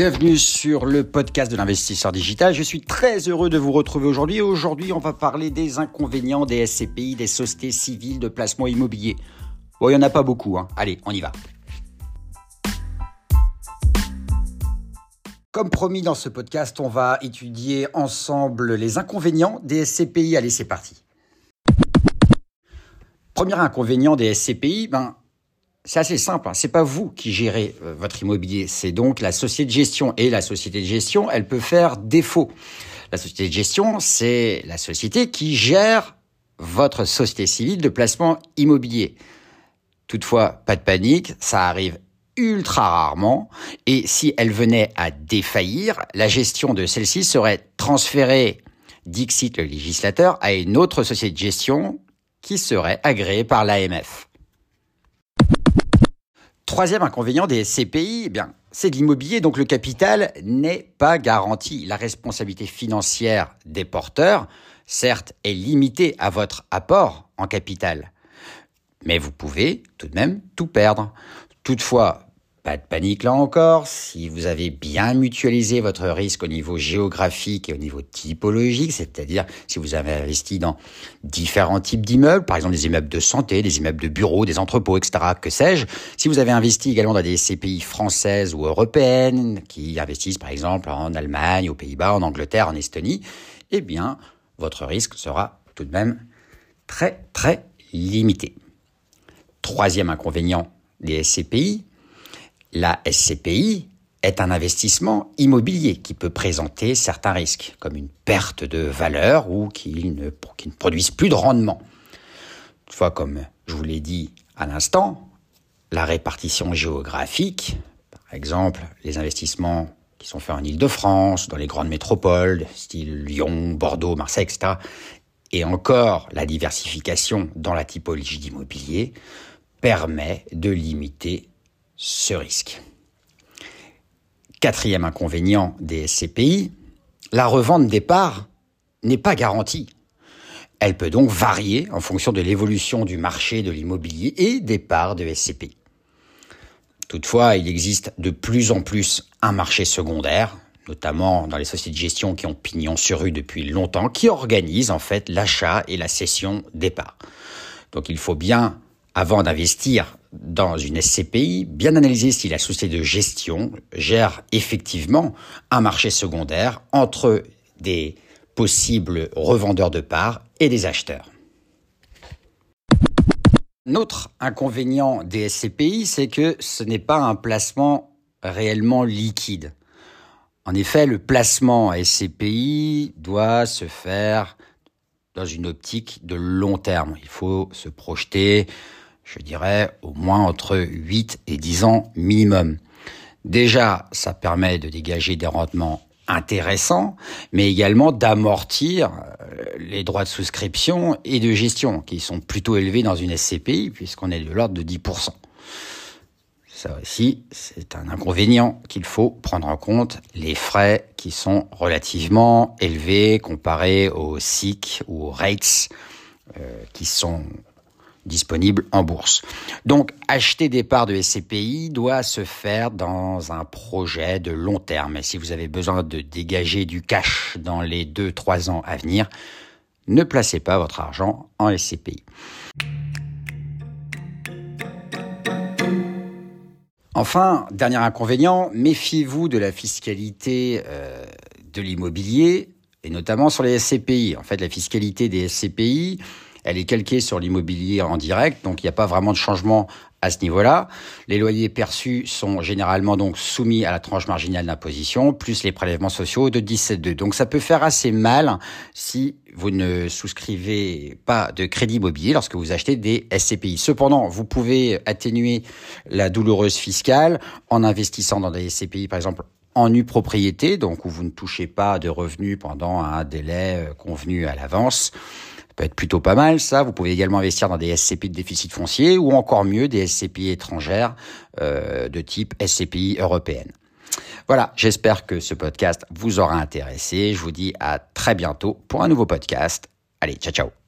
Bienvenue sur le podcast de l'investisseur digital. Je suis très heureux de vous retrouver aujourd'hui. Aujourd'hui, on va parler des inconvénients des SCPI, des sociétés civiles de placement immobilier. Bon, il n'y en a pas beaucoup. Hein. Allez, on y va. Comme promis dans ce podcast, on va étudier ensemble les inconvénients des SCPI. Allez, c'est parti. Premier inconvénient des SCPI, ben, c'est assez simple. Hein. C'est pas vous qui gérez euh, votre immobilier, c'est donc la société de gestion. Et la société de gestion, elle peut faire défaut. La société de gestion, c'est la société qui gère votre société civile de placement immobilier. Toutefois, pas de panique, ça arrive ultra rarement. Et si elle venait à défaillir, la gestion de celle-ci serait transférée, dixit le législateur, à une autre société de gestion qui serait agréée par l'AMF. Troisième inconvénient des SCPI, eh c'est de l'immobilier, donc le capital n'est pas garanti. La responsabilité financière des porteurs, certes, est limitée à votre apport en capital, mais vous pouvez tout de même tout perdre. Toutefois, pas de panique là encore, si vous avez bien mutualisé votre risque au niveau géographique et au niveau typologique, c'est-à-dire si vous avez investi dans différents types d'immeubles, par exemple des immeubles de santé, des immeubles de bureaux, des entrepôts, etc., que sais-je, si vous avez investi également dans des CPI françaises ou européennes, qui investissent par exemple en Allemagne, aux Pays-Bas, en Angleterre, en Estonie, eh bien, votre risque sera tout de même très, très limité. Troisième inconvénient des SCPI, la SCPI est un investissement immobilier qui peut présenter certains risques, comme une perte de valeur ou qui ne, produisent plus de rendement. Toutefois, comme je vous l'ai dit à l'instant, la répartition géographique, par exemple les investissements qui sont faits en Ile-de-France, dans les grandes métropoles, style Lyon, Bordeaux, Marseille, etc., et encore la diversification dans la typologie d'immobilier, permet de limiter ce risque. Quatrième inconvénient des SCPI, la revente des parts n'est pas garantie. Elle peut donc varier en fonction de l'évolution du marché de l'immobilier et des parts de SCPI. Toutefois, il existe de plus en plus un marché secondaire, notamment dans les sociétés de gestion qui ont pignon sur rue depuis longtemps, qui organisent en fait l'achat et la cession des parts. Donc il faut bien avant d'investir dans une SCPI, bien analyser si la société de gestion gère effectivement un marché secondaire entre des possibles revendeurs de parts et des acheteurs. Notre inconvénient des SCPI, c'est que ce n'est pas un placement réellement liquide. En effet, le placement SCPI doit se faire dans une optique de long terme. Il faut se projeter je dirais au moins entre 8 et 10 ans minimum. Déjà, ça permet de dégager des rendements intéressants, mais également d'amortir euh, les droits de souscription et de gestion, qui sont plutôt élevés dans une SCPI, puisqu'on est de l'ordre de 10%. Ça aussi, c'est un inconvénient qu'il faut prendre en compte, les frais qui sont relativement élevés comparés aux SIC ou aux rates euh, qui sont disponible en bourse. Donc, acheter des parts de SCPI doit se faire dans un projet de long terme. Si vous avez besoin de dégager du cash dans les 2-3 ans à venir, ne placez pas votre argent en SCPI. Enfin, dernier inconvénient, méfiez-vous de la fiscalité euh, de l'immobilier et notamment sur les SCPI. En fait, la fiscalité des SCPI, elle est calquée sur l'immobilier en direct, donc il n'y a pas vraiment de changement à ce niveau-là. Les loyers perçus sont généralement donc soumis à la tranche marginale d'imposition, plus les prélèvements sociaux de 17,2. Donc ça peut faire assez mal si vous ne souscrivez pas de crédit immobilier lorsque vous achetez des SCPI. Cependant, vous pouvez atténuer la douloureuse fiscale en investissant dans des SCPI, par exemple en nue propriété, donc où vous ne touchez pas de revenus pendant un délai euh, convenu à l'avance peut être plutôt pas mal ça. Vous pouvez également investir dans des SCPI de déficit foncier ou encore mieux des SCPI étrangères euh, de type SCPI européenne. Voilà, j'espère que ce podcast vous aura intéressé. Je vous dis à très bientôt pour un nouveau podcast. Allez, ciao ciao